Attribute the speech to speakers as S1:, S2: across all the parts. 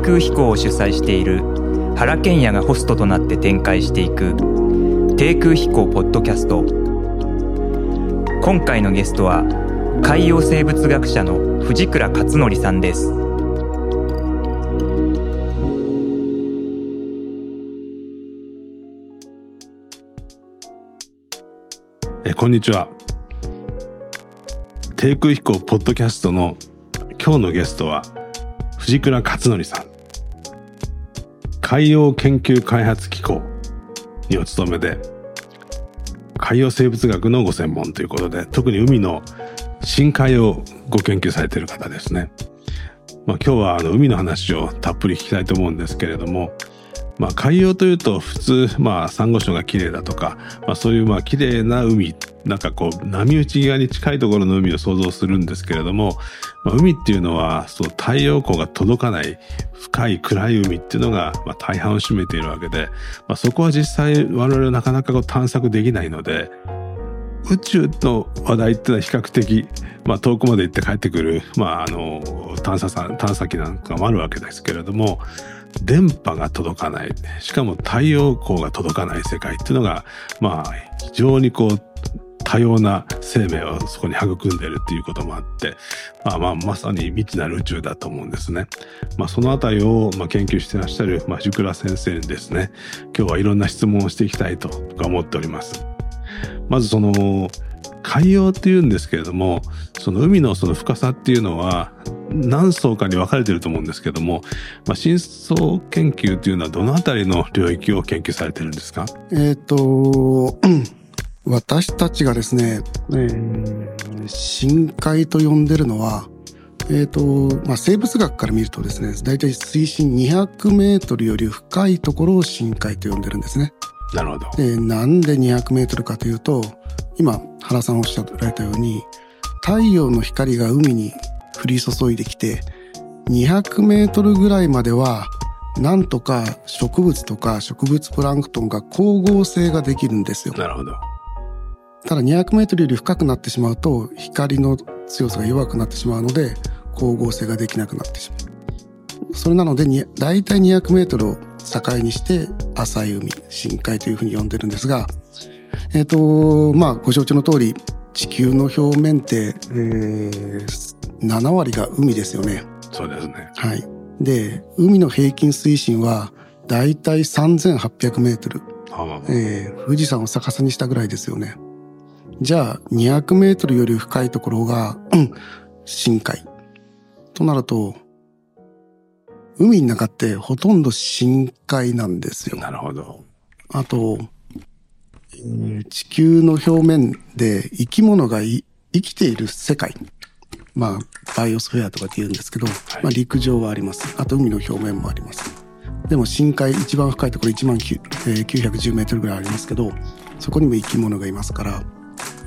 S1: 空飛行を主催している原賢也がホストとなって展開していく低空飛行ポッドキャスト。今回のゲストは海洋生物学者の藤倉勝則さんです。
S2: えこんにちは。低空飛行ポッドキャストの今日のゲストは藤倉勝則さん。海洋研究開発機構にお勤めで海洋生物学のご専門ということで特に海の深海をご研究されている方ですね、まあ、今日はあの海の話をたっぷり聞きたいと思うんですけれどもまあ、海洋というと普通、まあ、サンゴ礁が綺麗だとか、まあ、そういうまあ綺麗な海なんかこう波打ち際に近いところの海を想像するんですけれども、まあ、海っていうのはそう太陽光が届かない深い暗い海っていうのがまあ大半を占めているわけで、まあ、そこは実際我々はなかなかこう探索できないので宇宙の話題っていうのは比較的、まあ、遠くまで行って帰ってくる、まあ、あの探査探査機なんかもあるわけですけれども電波が届かない。しかも太陽光が届かない世界っていうのが、まあ、非常にこう、多様な生命をそこに育んでいるっていうこともあって、まあまあ、まさに未知なる宇宙だと思うんですね。まあ、そのあたりを、まあ、研究してらっしゃる、まあ、ジュクラ先生にですね、今日はいろんな質問をしていきたいと思っております。まずその、海洋っていうんですけれども、その海のその深さっていうのは何層かに分かれてると思うんですけども、まあ、深層研究っていうのはどのあたりの領域を研究されてるんですか？
S3: えっ、と、私たちがですね、えー、深海と呼んでるのは、えっ、ー、と、まあ、生物学から見るとですね、大体水深200メートルより深いところを深海と呼んでるんですね。
S2: なるほど。
S3: で、なんで200メートルかというと、今、原さんおっしゃられたように、太陽の光が海に降り注いできて、200メートルぐらいまでは、なんとか植物とか植物プランクトンが光合成ができるんですよ。
S2: なるほど。
S3: ただ200メートルより深くなってしまうと、光の強さが弱くなってしまうので、光合成ができなくなってしまう。それなので、だいたい200メートルを境にして浅い海、深海というふうに呼んでるんですが、えっ、ー、と、まあ、ご承知の通り、地球の表面って、えー、7割が海ですよね。
S2: そうですね。
S3: はい。で、海の平均水深は、だいたい3800メートル。富士山を逆さにしたぐらいですよね。じゃあ、200メートルより深いところが、うん、深海。となると、海の中ってほとんど深海なんですよ。
S2: なるほど。
S3: あと、地球の表面で生き物が生きている世界。まあ、バイオスフェアとかって言うんですけど、はい、まあ陸上はあります。あと海の表面もあります。でも深海、一番深いところ1万910メートルぐらいありますけど、そこにも生き物がいますから、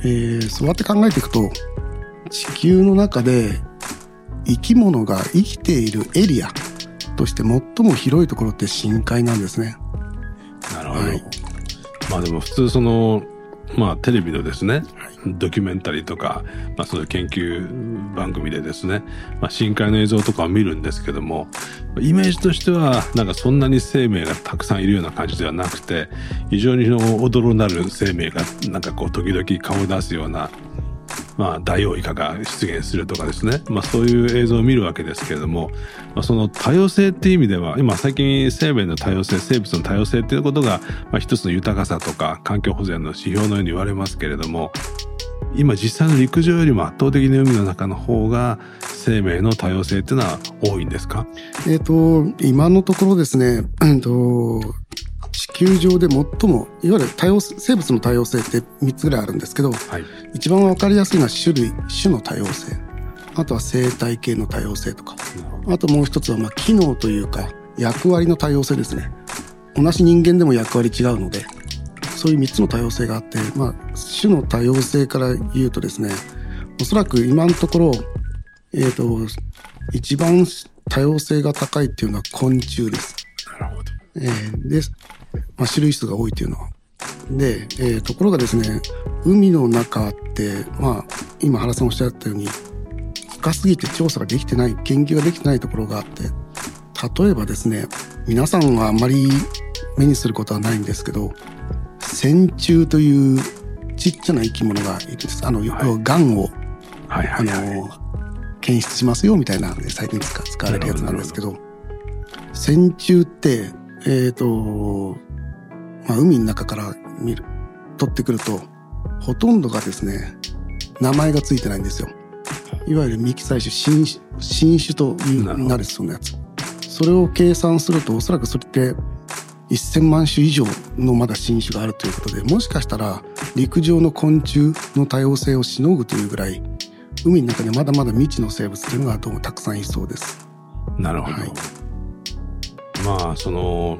S3: えー、そうやって考えていくと、地球の中で生き物が生きているエリアとして最も広いところって深海なんですね。
S2: なるほど。はい、まあでも普通その、まあテレビのですね、ドキュメンタリーとか、まあその研究番組でですね、まあ深海の映像とかを見るんですけども、イメージとしてはなんかそんなに生命がたくさんいるような感じではなくて、非常に驚なる生命がなんかこう時々顔を出すようなまあ、ダイオウイカが出現するとかですね、まあ、そういう映像を見るわけですけれども、まあ、その多様性っていう意味では今最近生命の多様性生物の多様性っていうことが、まあ、一つの豊かさとか環境保全の指標のように言われますけれども今実際の陸上よりも圧倒的に海の中の方が生命の多様性っていうのは多いんですか？
S3: えっ、と今のところですね、えっと球上で最もいわゆる多様生物の多様性って3つぐらいあるんですけど、はい、一番わかりやすいのは種類種の多様性。あとは生態系の多様性とか。あともう一つはまあ機能というか役割の多様性ですね。同じ人間でも役割違うのでそういう3つの多様性があって、まあ、種の多様性から言うとですねおそらく今のところ、えっ、ー、と一番多様性が高いっていうのは昆虫です。
S2: なるほど。
S3: えー、でまあ、種類数が多いというのは。で、えー、ところがですね、海の中って、まあ、今原さんおっしゃったように、深すぎて調査ができてない、研究ができてないところがあって、例えばですね皆さんはあんまり目にすることはないんですけど線虫というちっちゃな生き物がいるんです。あの、はい、がんを、はいはいはい、あの検出しますよみたいな最近使使われるやつなんですけど。線虫ってえっ、ー、と、まあ、海の中から見る取ってくるとほとんどがですね名前がついてないんですよ。いわゆる未記載種新新種となるそのやつ。それを計算するとおそらくそれって1000万種以上のまだ新種があるということでもしかしたら陸上の昆虫の多様性をしのぐというぐらい海の中にまだまだ未知の生物というのがどうもたくさんいそうです。
S2: なるほど。はい、まあその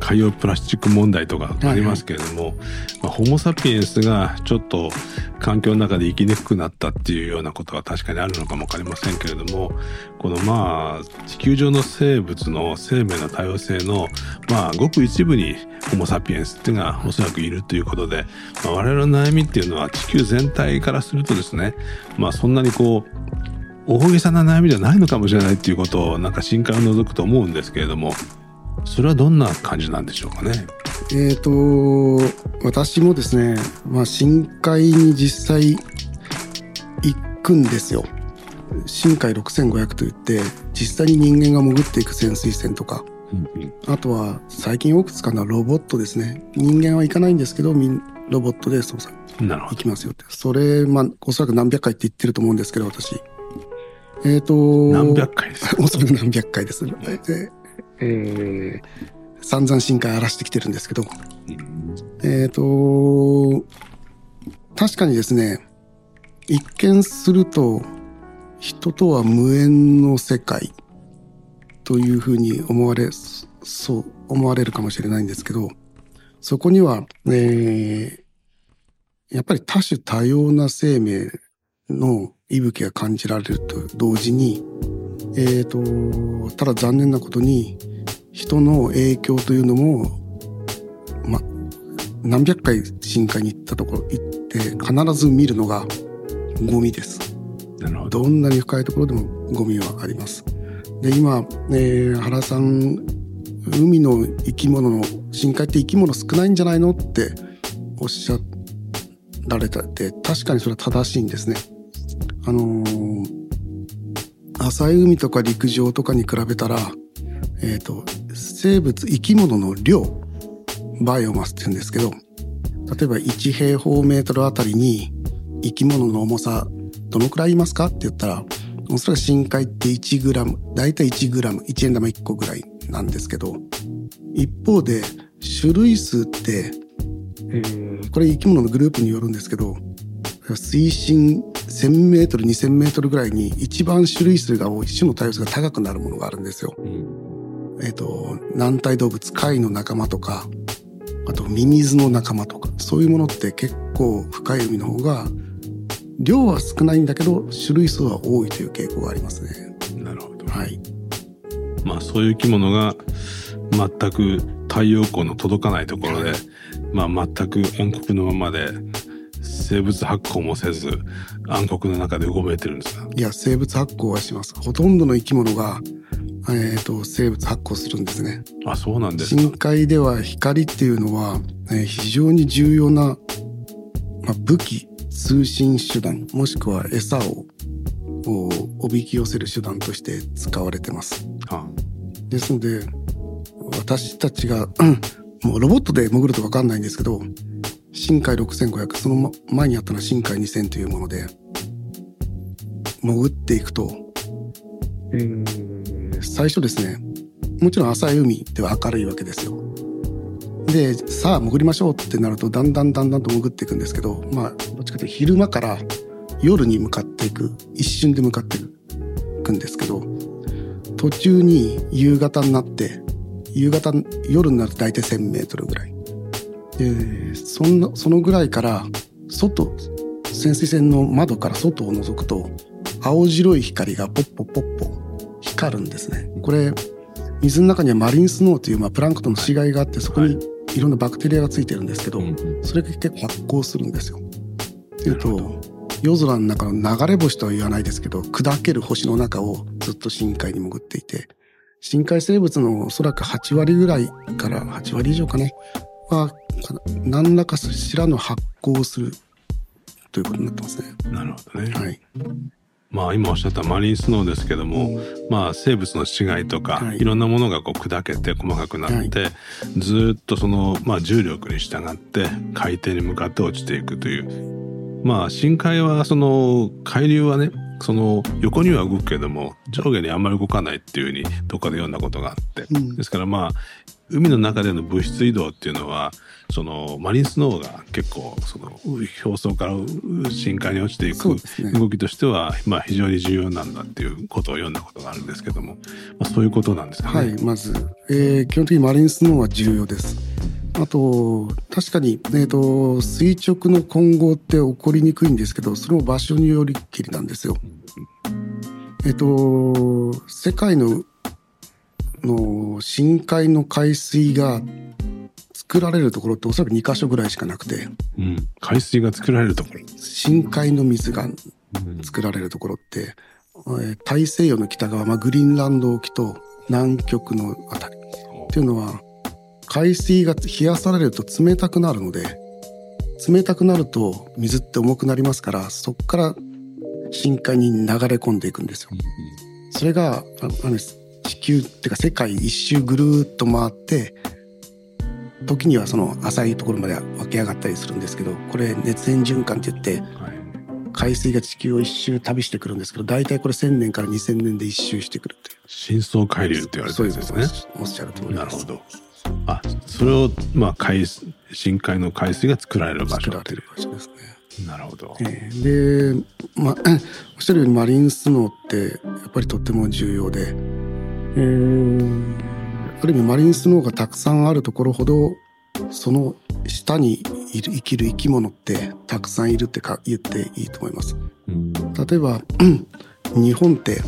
S2: 海洋プラスチック問題とかありますけれども、はいはい、まあ、ホモ・サピエンスがちょっと環境の中で生きにくくなったっていうようなことは確かにあるのかもわかりませんけれどもこのまあ地球上の生物の生命の多様性のまあごく一部にホモ・サピエンスっていうのがおそらくいるということで、まあ、我々の悩みっていうのは地球全体からするとですねまあそんなにこう大げさな悩みじゃないのかもしれないっていうことをなんか深海を除くと思うんですけれどもそれはどんな感じなんでしょうかね？
S3: えっ、と私もですね、まあ、深海に実際行くんですよ。深海6500といって実際に人間が潜っていく潜水船とか、あとは最近多く使うのはロボットですね。人間は行かないんですけどロボットで操作行きますよって。それ、まあ、おそらく何百回って言ってると思うんですけど私えっ、ー、と
S2: 何百回です。
S3: おそらく何百回です、えー、散々深海荒らしてきてるんですけど、えっ、ー、と、確かにですね、一見すると、人とは無縁の世界というふうに思われ、そう思われるかもしれないんですけど、そこには、えー、やっぱり多種多様な生命の息吹が感じられると同時に、えーと、ただ残念なことに人の影響というのも、ま、何百回深海に行ったところ行って必ず見るのがゴミです。どどんなに深いところでもゴミはあります。で今、えー、原さん海の生き物の深海って生き物少ないんじゃないのっておっしゃられたって確かにそれは正しいんですね。あのー浅い海とか陸上とかに比べたら、えっ、ー、と、生物、生き物の量、バイオマスって言うんですけど、例えば1平方メートルあたりに生き物の重さどのくらいいますか？って言ったら、おそらく深海って1グラム、だいたい1グラム、1円玉1個ぐらいなんですけど、一方で種類数って、えー、これ生き物のグループによるんですけど、水深1000メートル2000メートルぐらいに一番種類数が多い種の多様性が高くなるものがあるんですよ。うん、えっ、ー、と軟体動物貝の仲間とかあとミミズの仲間とかそういうものって結構深い海の方が量は少ないんだけど種類数は多いという傾向がありますね。
S2: なるほど。
S3: はい。
S2: まあそういう生き物が全く太陽光の届かないところで、まあ全く暗黒のままで生物発光もせず暗黒の中でうごめいてるんですか？
S3: いや生物発光はします。ほとんどの生き物が、えーと、生物発光するんですね。
S2: あそうなんです
S3: 深海では光っていうのは、えー、非常に重要な、まあ、武器通信手段もしくは餌をおびき寄せる手段として使われてます、はあ、ですので私たちがもうロボットで潜ると分かんないんですけど深海6500その前にあったのは深海2000というもので潜っていくと、えー、最初ですねもちろん浅い海では明るいわけですよ。でさあ潜りましょうってなるとだんだんだんだんと潜っていくんですけどまあどっちかというと昼間から夜に向かっていく一瞬で向かっていくんですけど途中に夕方になって夕方夜になると大体 1,000m ぐらいでそんなそのぐらいから外潜水船の窓から外を覗くと青白い光がポッポポッポ光るんですね。これ水の中にはマリンスノーという、まあ、プランクトンの死骸があってそこにいろんなバクテリアがついてるんですけど、それが結構発光するんですよ。っていうと夜空の中の流れ星とは言わないですけど砕ける星の中をずっと深海に潜っていて深海生物のおそらく8割ぐらいから8割以上かねは何らかしらの発光をするということになってますね。
S2: なるほどね。
S3: はい。
S2: まあ今おっしゃったマリンスノーですけども、うん、まあ生物の死骸とか、はい、いろんなものがこう砕けて細かくなって、はい、ずっとその、まあ、重力に従って海底に向かって落ちていくというまあ深海はその海流はねその横には動くけども上下にあんまり動かないっていうふうにどっかで読んだことがあって、うん、ですからまあ海の中での物質移動っていうのはそのマリンスノーが結構その表層から深海に落ちていく動きとしては、まあ非常に重要なんだっていうことを読んだことがあるんですけども、まあ、そういうことなんですかね。
S3: はいまず、えー、基本的にマリンスノーは重要です。あと確かに、えーと、垂直の混合って起こりにくいんですけどそれも場所によりきりなんですよ。えっ、ー、と世界のの深海の海水が作られるところっておそらく2箇所ぐらいしかなくて、
S2: うん、海水が作られるところ。
S3: 深海の水が作られるところって、うん、大西洋の北側、まあ、グリーンランド沖と南極のあたり。っていうのは海水が冷やされると冷たくなるので冷たくなると水って重くなりますからそこから深海に流れ込んでいくんですよ。それがあの地球っていうか世界一周ぐるっと回って時にはその浅いところまで湧き上がったりするんですけどこれ熱塩循環って言って、海水が地球を一周旅してくるんですけど大体これ1,000年から2,000年で一周してくるっていう。
S2: 深層海流って言われてるんですね。
S3: おっしゃる通り
S2: なるほど。あそれをまあ海深海の海水が作られる場所作
S3: られる場所ですね。
S2: なるほど、
S3: えー、で、まあ、おっしゃるようにマリンスノーってやっぱりとっても重要でえー、ある意味マリンスノーがたくさんあるところほどその下にいる生きる生き物ってたくさんいるってか言っていいと思います。例えば 日本って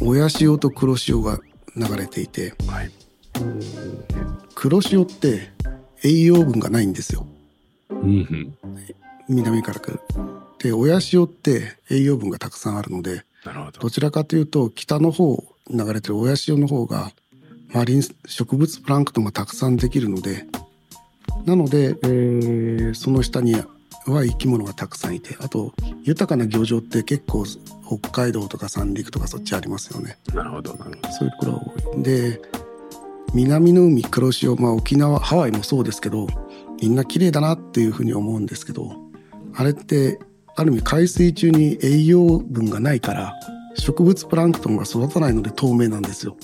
S3: 親潮と黒潮が流れていて、はい、黒潮って栄養分がないんですよ。うん、南から来る。で親潮って栄養分がたくさんあるのでどちらかというと北の方流れてる親潮の方がマリン植物プランクトンがたくさんできるのでなので、えー、その下には生き物がたくさんいてあと豊かな漁場って結構北海道とか三陸とかそっちありますよね。
S2: なるほどなるほど
S3: そういうところが多い。で南の海黒潮、まあ、沖縄ハワイもそうですけどみんな綺麗だなっていうふうに思うんですけどあれってある意味海水中に栄養分がないから植物プランクトンが育たないので透明なんですよ。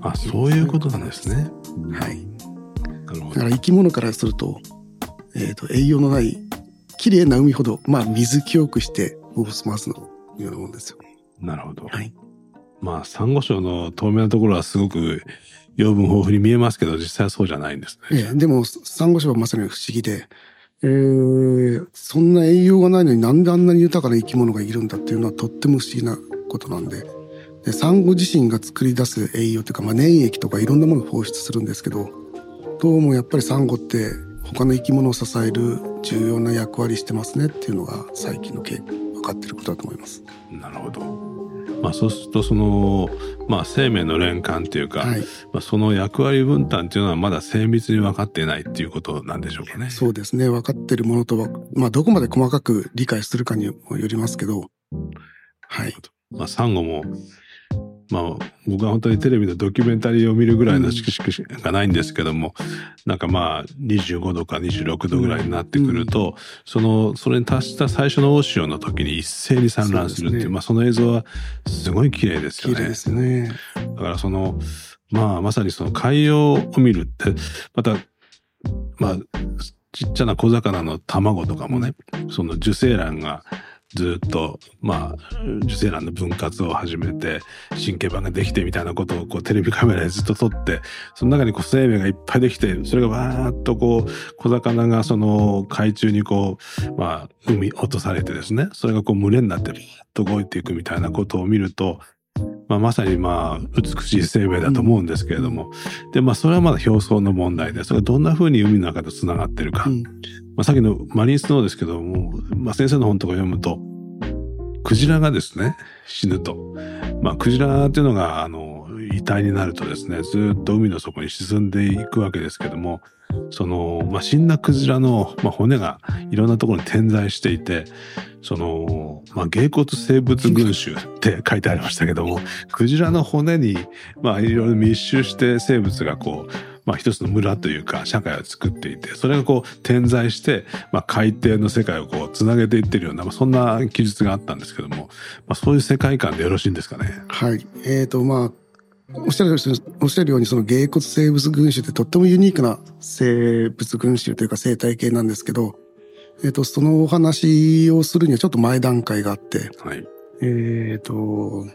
S2: あそういうことなんですね。
S3: はい。だから生き物からすると,、えーと、栄養のない綺麗な海ほど、まあ、水清くしてオブスマスのようなもんですよ。
S2: なるほど。
S3: はい。
S2: まあサンゴ礁の透明なところはすごく養分豊富に見えますけど実際はそうじゃないんです
S3: ね。ええ、でもサンゴ礁はまさに不思議でえー、そんな栄養がないのになんであんなに豊かな生き物がいるんだっていうのはとっても不思議なことなんででサンゴ自身が作り出す栄養というか、まあ、粘液とかいろんなものを放出するんですけどどうもやっぱりサンゴって他の生き物を支える重要な役割してますねっていうのが最近の経分かってることだと思います。
S2: なるほどまあ、そうするとその、まあ、生命の連関というか、はい、まあ、その役割分担というのはまだ精密に分かっていないっていうことなんでしょうかね。
S3: そうですね分かっているものとは、まあ、どこまで細かく理解するかにもよりますけど、はい。
S2: まあ、サンゴもまあ、僕は本当にテレビのドキュメンタリーを見るぐらいの知識がないんですけども、うん、なんかまあ、25度か26度ぐらいになってくると、うん、その、それに達した最初の大潮の時に一斉に産卵するっていう、うね、まあ、その映像はすごい綺麗ですよね。
S3: 綺麗ですね。
S2: だからその、まあ、まさにその海洋を見るって、また、まあ、ちっちゃな小魚の卵とかもね、その受精卵がずっと、まあ、受精卵の分割を始めて、神経板ができてみたいなことをこうテレビカメラでずっと撮って、その中にこう生命がいっぱいできて、それがわーっとこう、小魚がその海中にこう、まあ、海落とされてですね、それがこう群れになってビーッと動いていくみたいなことを見ると、まあ、まさにまあ美しい生命だと思うんですけれども、でまあそれはまだ表層の問題でそれがどんなふうに海の中とつながってるか、まあ、さっきのマリンスノーですけども、まあ、先生の本とか読むとクジラがですね、死ぬと。まあ、クジラっていうのが、あの、遺体になるとですね、ずっと海の底に沈んでいくわけですけども、その、まあ、死んだクジラの、まあ、骨がいろんなところに点在していて、その、まあ、芸骨生物群衆って書いてありましたけども、クジラの骨に、まあ、いろいろ密集して生物がこう、まあ、一つの村というか社会を作っていてそれがこう点在して、まあ、海底の世界をこうつなげていってるような、まあ、そんな記述があったんですけども、まあ、そういう世界観でよろしいんですかね？
S3: はいえーとまあおっしゃるおっしゃるようにその芸骨生物群衆ってとってもユニークな生物群衆というか生態系なんですけど、えっ、ー、と、そのお話をするにはちょっと前段階があって、はい、えっ、と、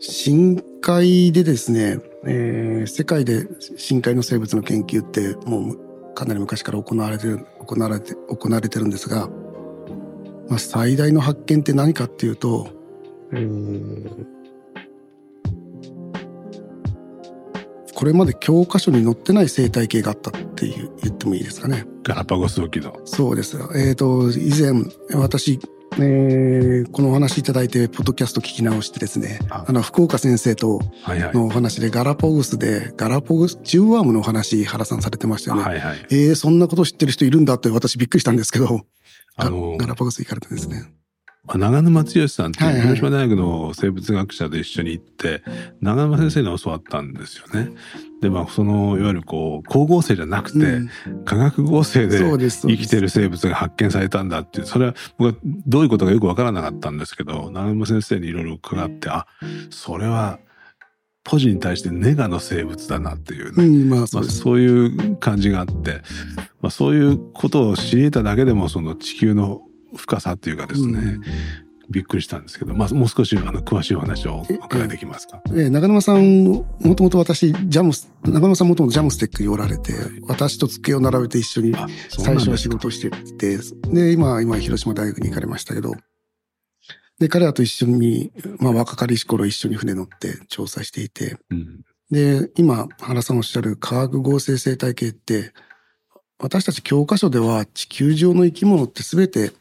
S3: 深海でですね、えー、世界で深海の生物の研究ってもうかなり昔から行われてる、行われて、行われてるんですが、まあ、最大の発見って何かっていうと、これまで教科書に載ってない生態系があったっていう言ってもいいですかね。
S2: ガラパゴス沖の。
S3: そうです。えっ、ー、と、以前、私、えー、このお話いただいて、ポッドキャスト聞き直してですね、あの、福岡先生とのお話で、ガラパゴスで、ガラパゴス、ジューワームのお話、原さんされてましたよね。はいはい、えー、そんなこと知ってる人いるんだって私びっくりしたんですけど、あのガラパゴス行かれてですね。
S2: 長沼剛さんっていう広島大学の生物学者と一緒に行って、長沼先生に教わったんですよね。で、まあ、その、いわゆるこう、光合成じゃなくて、化学合成で生きてる生物が発見されたんだっていう、それは僕はどういうことかよくわからなかったんですけど、長沼先生にいろいろ伺って、あ、それは、ポジに対してネガの生物だなっていう、ね、うんまあそうまあ、そういう感じがあって、まあ、そういうことを知り得ただけでもその地球の深さっていうかですね、うん、びっくりしたんですけど、まあ、もう少しあの詳しいお話をお伺いできますか？
S3: ええ中沼さん、もともと私、ジャムス、中沼さんもともとジャムステックにおられて、私と机を並べて一緒に最初は仕事をしてて、で、今、今、広島大学に行かれましたけど、で、彼らと一緒に、まあ、若かりし頃一緒に船乗って調査していて、うん、で、今、原さんおっしゃる化学合成生態系って、私たち教科書では地球上の生き物って全て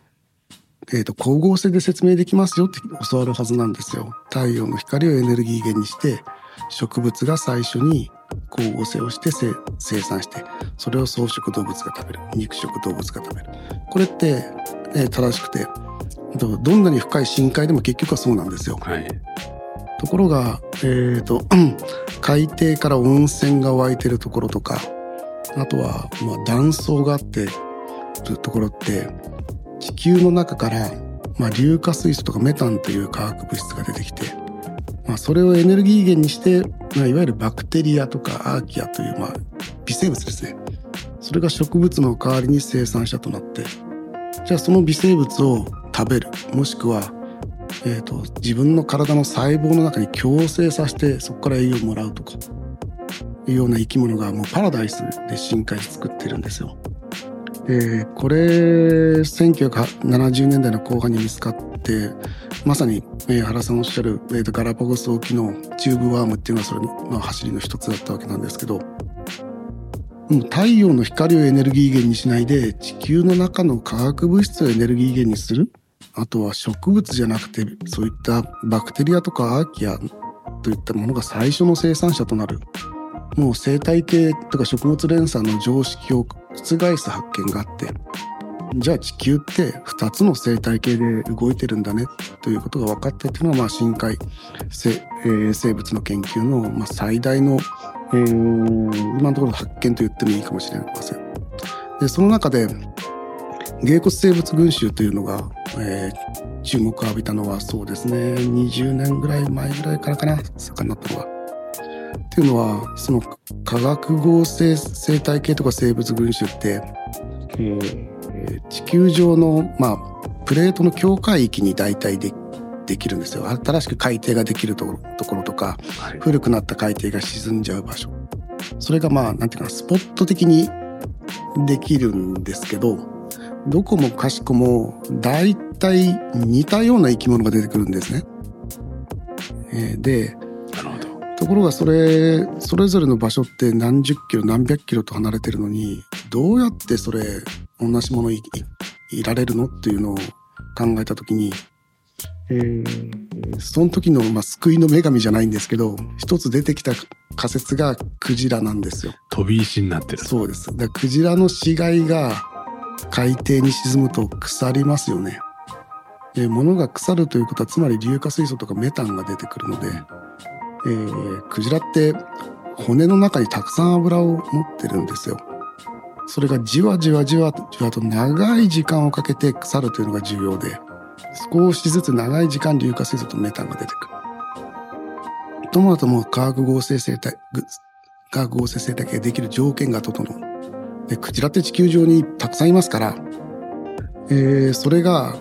S3: えっ、ー、と、光合成で説明できますよって教わるはずなんですよ。太陽の光をエネルギー源にして、植物が最初に光合成をして生産して、それを草食動物が食べる。肉食動物が食べる。これって、えー、正しくて、どんなに深い深海でも結局はそうなんですよ。はい、ところが、えっ、ー、と、海底から温泉が湧いてるところとか、あとは、まあ、断層があってるところって、地球の中から、まあ、硫化水素とかメタンという化学物質が出てきて、まあ、それをエネルギー源にして、まあ、いわゆるバクテリアとかアーキアという、まあ、微生物ですね。それが植物の代わりに生産者となって、じゃあその微生物を食べる、もしくは、え、ー、と、自分の体の細胞の中に共生させて、そこから栄養をもらうとか、いうような生き物がもうパラダイスで深海で作ってるんですよ。えー、これ1970年代の後半に見つかってまさに、えー、原さんおっしゃる、えーと、ガラパゴス沖のチューブワームっていうのはそれの走りの一つだったわけなんですけど、うん、太陽の光をエネルギー源にしないで地球の中の化学物質をエネルギー源にする。あとは植物じゃなくてそういったバクテリアとかアーキアといったものが最初の生産者となる。もう生態系とか食物連鎖の常識を覆す発見があってじゃあ地球って2つの生態系で動いてるんだねということが分かってっていうのはまあ深海生,、えー、生物の研究のまあ最大の、えー、今のところ発見と言ってもいいかもしれません。でその中で芸骨生物群衆というのが、えー、注目を浴びたのはそうですね20年ぐらい前ぐらいからかな盛んなったのは。っていうのはその化学合成生態系とか生物群衆って、えー、地球上の、まあ、プレートの境界域に大体でできるんですよ。新しく海底ができるところとか、はい、古くなった海底が沈んじゃう場所。それがまあなんていうかなスポット的にできるんですけどどこもかしこも大体似たような生き物が出てくるんですね。えー、でところがそれそれぞれの場所って何十キロ何百キロと離れてるのにどうやってそれ同じものいいられるのっていうのを考えた時に、えー、その時の、まあ、救いの女神じゃないんですけど一つ出てきた仮説がクジラなんですよ。
S2: 飛び石になってる。
S3: そうです。だクジラの死骸が海底に沈むと腐りますよね。えー、物が腐るということはつまり硫化水素とかメタンが出てくるので、えー、クジラって骨の中にたくさん油を持ってるんですよ。それがじわじわじわじわと長い時間をかけて腐るというのが重要で少しずつ長い時間硫化水素とメタンが出てくる。ともとも化学合成生態化学合成生態系ができる条件が整う。でクジラって地球上にたくさんいますから、えー、それが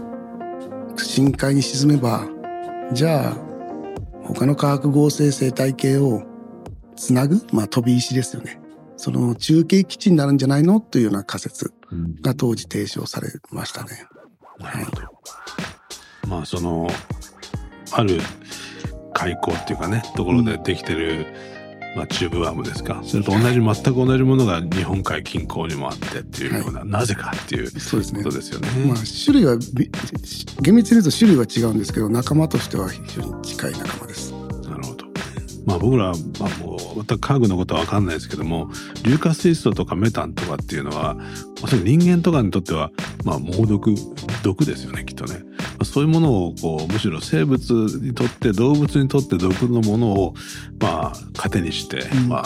S3: 深海に沈めばじゃあ他の化学合成生態系をつなぐ、まあ、飛び石ですよね。その中継基地になるんじゃないの？というような仮説が当時提唱されましたね。
S2: うん、はい、まあそのある海溝っていうかねところでできてる、うんまあ、チューブワームですかそれと同じ全く同じものが日本海近郊にもあってっていうような、はい、なぜかっていうことですよね。
S3: まあ、種類は厳密に言うと種類は違うんですけど仲間としては非常に近い仲間です。
S2: なるほど。まあ僕らは、まあ、もう全く科学のことは分かんないですけども硫化水素とかメタンとかっていうのは人間とかにとっては、まあ、猛毒毒ですよねきっとね。そういうものをこうむしろ生物にとって動物にとって毒のものをまあ糧にして、うん、まあ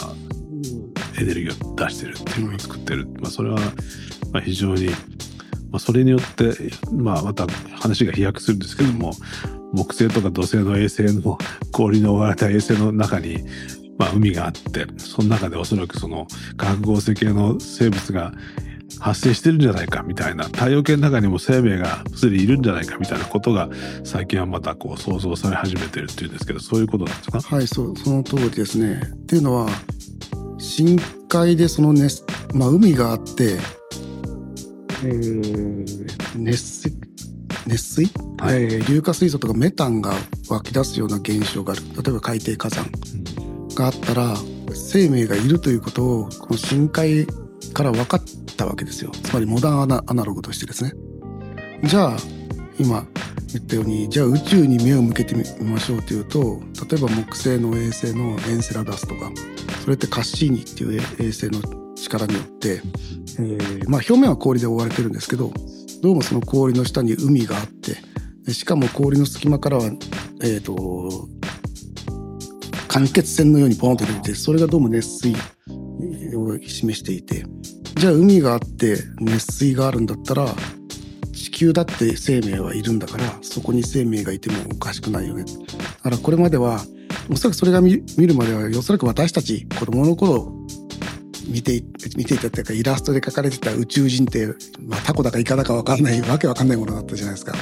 S2: エネルギーを出してるっていうのを作ってる、まあ、それはまあ非常に、まあ、それによって、まあ、また話が飛躍するんですけども木星とか土星の衛星の氷の覆われた衛星の中にまあ、海があってその中でおそらくその化学合成系の生物が発生してるんじゃないかみたいな。太陽系の中にも生命がすでにいるんじゃないかみたいなことが最近はまたこう想像され始めてるっていうんですけどそういうことなんですか？
S3: はいそうその通りですね。っていうのは深海でその熱、まあ、海があって、えー、熱水？熱水、はい、えー、硫化水素とかメタンが湧き出すような現象がある。例えば海底火山があったら、生命がいるということをこの深海から分かったわけですよ。つまりモダンアナログとしてですね。じゃあ今言ったようにじゃあ宇宙に目を向けてみましょうというと例えば木星の衛星のエンセラダスとかそれってカッシーニっていう衛星の力によって、えー、まあ表面は氷で覆われてるんですけどどうもその氷の下に海があってしかも氷の隙間からは、えーと、間欠泉のようにポンと出てそれがどうも熱水を示していてじゃあ海があって熱水があるんだったら地球だって生命はいるんだからそこに生命がいてもおかしくないよねだからこれまではおそらくそれが見るまではおそらく私たち子供の頃見て見ていたっていうかイラストで描かれてた宇宙人って、まあ、タコだかイカだか分かんないわけわかんないものだったじゃないですか。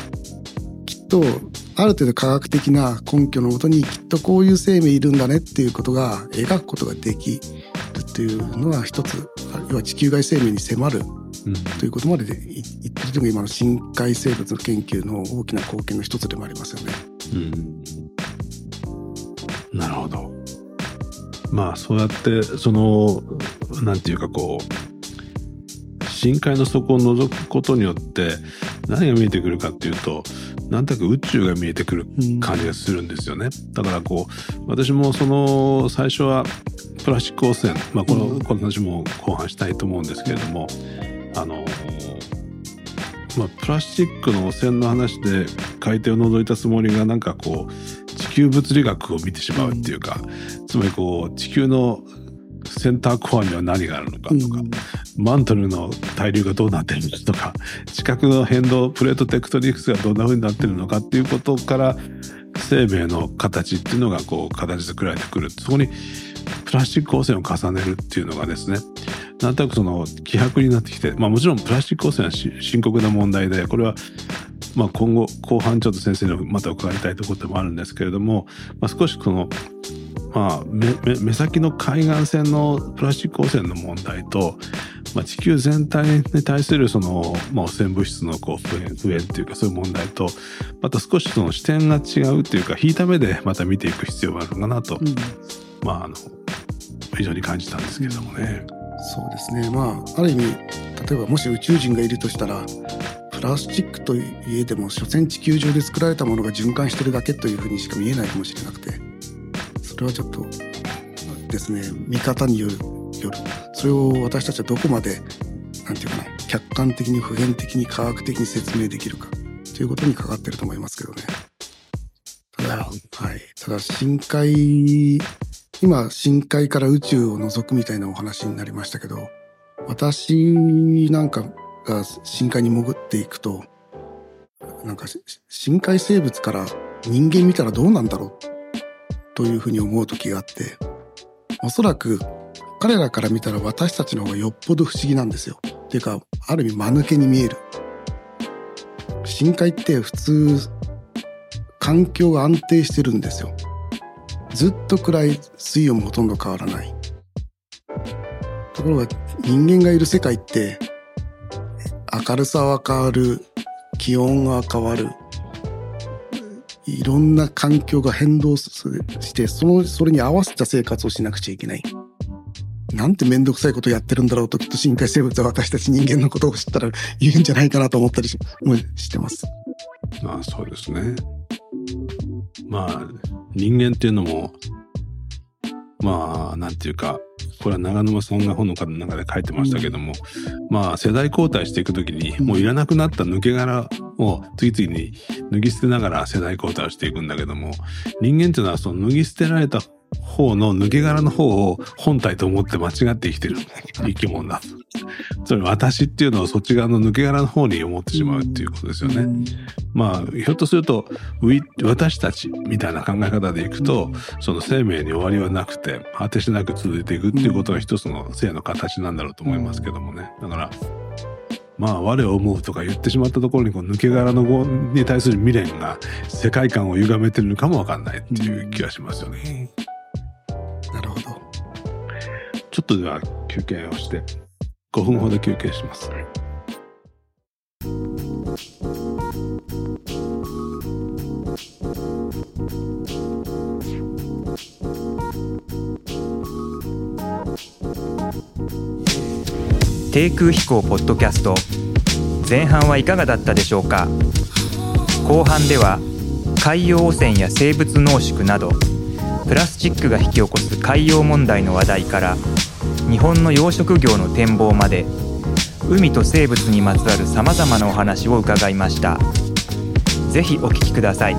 S3: きっとある程度科学的な根拠のもとにきっとこういう生命いるんだねっていうことが描くことができっていうのは一つ要は地球外生命に迫るということまでで言ってるのが今の深海生物の研究の大きな貢献の一つでもありますよね。
S2: うん、なるほど。まあそうやってそのなんていうかこう深海の底を覗くことによって何が見えてくるかっていうとなんとなく宇宙が見えてくる感じがするんですよね。だからこう私もその最初はプラスチック汚染、まあ、このこの話も後半したいと思うんですけれども。あの、まあ、プラスチックの汚染の話で海底を覗いたつもりがなんかこう地球物理学を見てしまうっていうか、つまりこう地球のセンターコアには何があるのかとか、マントルの対流がどうなってるのかとか地殻の変動プレートテクトニクスがどんな風になってるのかっていうことから生命の形っていうのがこう形作られてくる。そこにプラスチック汚染を重ねるっていうのがですねなんとなくその希薄になってきて、まあ、もちろんプラスチック汚染は深刻な問題でこれはまあ、今後後半ちょっと先生にまた伺いたいところでもあるんですけれども、まあ、少しそのまあ、目目先の海岸線のプラスチック汚染の問題と、まあ、地球全体に対するその、まあ、汚染物質のこう不縁不縁っていうかそういう問題とまた少しその視点が違うっていうか引いた目でまた見ていく必要があるのかなと、うん、まああの非常に感じたんですけれどもね。
S3: そうですねまあある意味例えばもし宇宙人がいるとしたらプラスチックといえでも所詮地球上で作られたものが循環してるだけというふうにしか見えないかもしれなくてそれはちょっとですね見方によるよるそれを私たちはどこまでなんていうかな客観的に普遍的に科学的に説明できるかということにかかってると思いますけどね。ただ、はい、ただ深海今深海から宇宙を覗くみたいなお話になりましたけど私なんかが深海に潜っていくとなんか深海生物から人間見たらどうなんだろうというふうに思う時があっておそらく彼らから見たら私たちの方がよっぽど不思議なんですよ。っていうかある意味間抜けに見える。深海って普通環境が安定してるんですよ。ずっと暗い水温もほとんど変わらない。ところが人間がいる世界って明るさは変わる気温は変わる。いろんな環境が変動してそのそれに合わせた生活をしなくちゃいけない。なんてめんどくさいことやってるんだろうときっと深海生物は私たち人間のことを知ったら言うんじゃないかなと思ったりししてます。
S2: まあそうですね。まあ人間っていうのもまあなんていうかこれは長沼さんが本の中で書いてましたけども、うん、まあ世代交代していく時にもういらなくなった抜け殻を次々に脱ぎ捨てながら世代交代をしていくんだけども人間っていうのはその脱ぎ捨てられた方の抜け殻の方を本体と思って間違って生きてる 生き物だ。つまり私っていうのはそっち側の抜け殻の方に思ってしまうっていうことですよね。まあ、ひょっとすると、私たちみたいな考え方でいくと、その生命に終わりはなくて、果てしなく続いていくっていうことが一つの性の形なんだろうと思いますけどもね。だから、まあ我を思うとか言ってしまったところにこう抜け殻のに対する未練が世界観を歪めてるのかもわかんないっていう気がしますよね。
S3: なるほど。
S2: ちょっとでは休憩をして5分ほど休憩します。
S1: 低空飛行ポッドキャスト前半はいかがだったでしょうか？後半では海洋汚染や生物濃縮などプラスチックが引き起こす海洋問題の話題から日本の養殖業の展望まで海と生物にまつわるさまざまなお話を伺いました。是非お聞きください。